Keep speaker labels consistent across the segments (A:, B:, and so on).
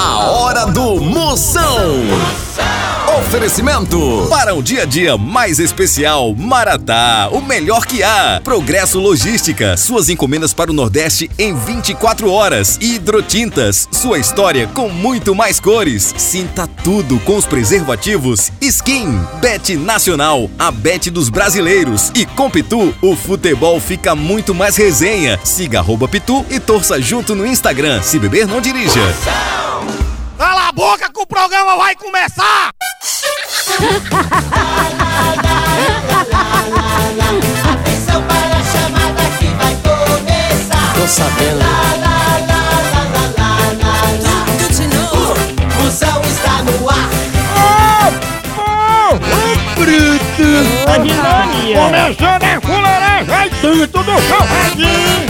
A: A hora do Moção. Oferecimento para um dia a dia mais especial, Maratá, o melhor que há. Progresso Logística, suas encomendas para o Nordeste em 24 horas. Hidrotintas, sua história com muito mais cores. Sinta tudo com os preservativos Skin. Bet Nacional, a bet dos brasileiros. E com Pitu, o futebol fica muito mais resenha. Siga arroba Pitu e torça junto no Instagram. Se beber, não dirija.
B: Cala a boca que o programa vai começar!
C: Atenção para a chamada que vai começar.
D: Tô sabendo.
C: Tudo de novo. O Musão está no ar.
B: Começando a fuleiragem e tudo do chavadinho!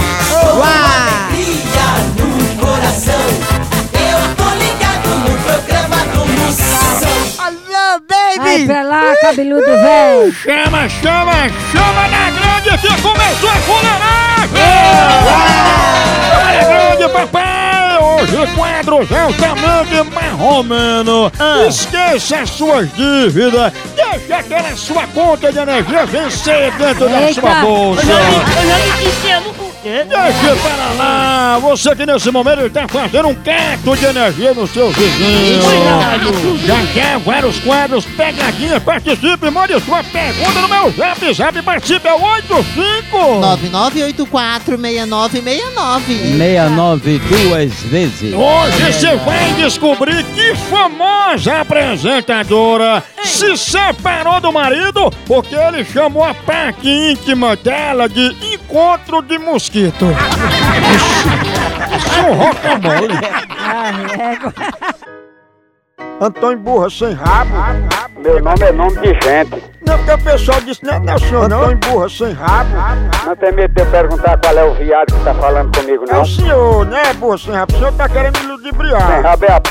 C: Alegria no coração.
E: Cabeludo velho.
B: Chama, chama, chama na grande que começou a fuleiragem! Chama na grande, papai! Hoje quadros altamente marromeno. Esqueça as suas dívidas. Deixa aquela sua conta de energia vencer dentro da
E: Eita.
B: sua bolsa.
F: Eu já me dizendo por quê?
B: Deixa para lá! Você que nesse momento está fazendo um cato de energia no seu vizinho. Já já, vários quadros, pegadinhas, participe, mande sua pergunta no meu zap, zap, participe, é o 85!
F: 99846969.
D: 69 duas vezes.
B: Hoje você vai descobrir que famosa apresentadora se separou do marido porque ele chamou a parte íntima dela de encontro de mosquito. Isso é um rocambole. Antônio Burra sem rabo.
G: Meu nome é nome de gente.
B: Não, porque o pessoal disse, não, não, senhor, não. Antônio Burra sem rabo.
G: Não tem medo de eu perguntar qual é o viado que tá falando comigo,
B: É
G: não?
B: o senhor, né, Burra sem rabo? O senhor tá querendo me
G: Sem
B: ludibriar.
G: rabo é a p...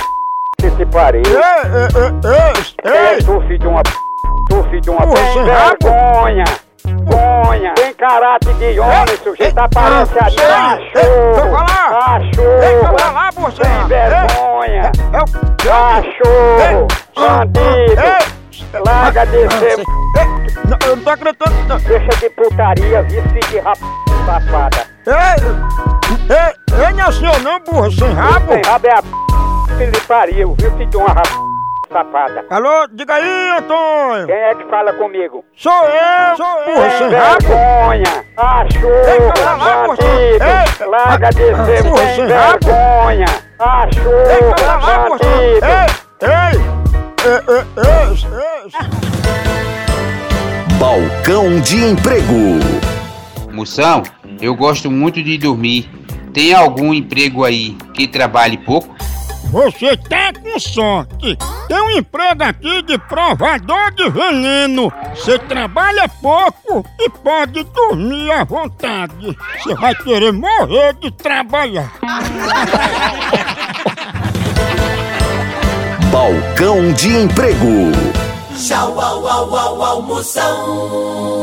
G: que se pariu.
B: Ei, ei, ei, ei,
G: é
B: ei.
G: tu, filho de uma p... Tu, filho de uma p...
B: sem rabo.
G: Vergonha! Vergonha! Caráter de homem, sujeito. Aparece
B: Ah, eu
G: Cachorro!
B: falar.
G: Cachorro!
B: vai lá, Burra sem
G: vergonha!
B: É o...
G: Cachorro! Bandido! Larga de ser...
B: ei, não, eu não tô acreditando, não.
G: Deixa de putaria, viu, filho de rap... Safada!
B: Ei, ei, ei, é senhor não, burra, sem rabo.
G: Sem rabo é a p... que lhe pariu, viu, filho de uma rap... Safada!
B: Alô, diga aí, Antônio.
G: Quem é que fala comigo?
B: Sou eu, sou burra, sem rabo.
G: vergonha!
B: Você.
G: Bandido! Larga de ser
B: porra,
G: sem
B: sem
G: vergonha!
B: Você.
G: Bandido!
B: Ei, ei, ei, ei.
A: Balcão de emprego.
H: Moção, eu gosto muito de dormir. Tem algum emprego aí que trabalhe pouco?
B: Você tá com sorte. Tem um emprego aqui de provador de veneno. Você trabalha pouco e pode dormir à vontade. Você vai querer morrer de trabalhar.
A: Balcão de emprego.
C: Tchau, au, au, au, au, Moção.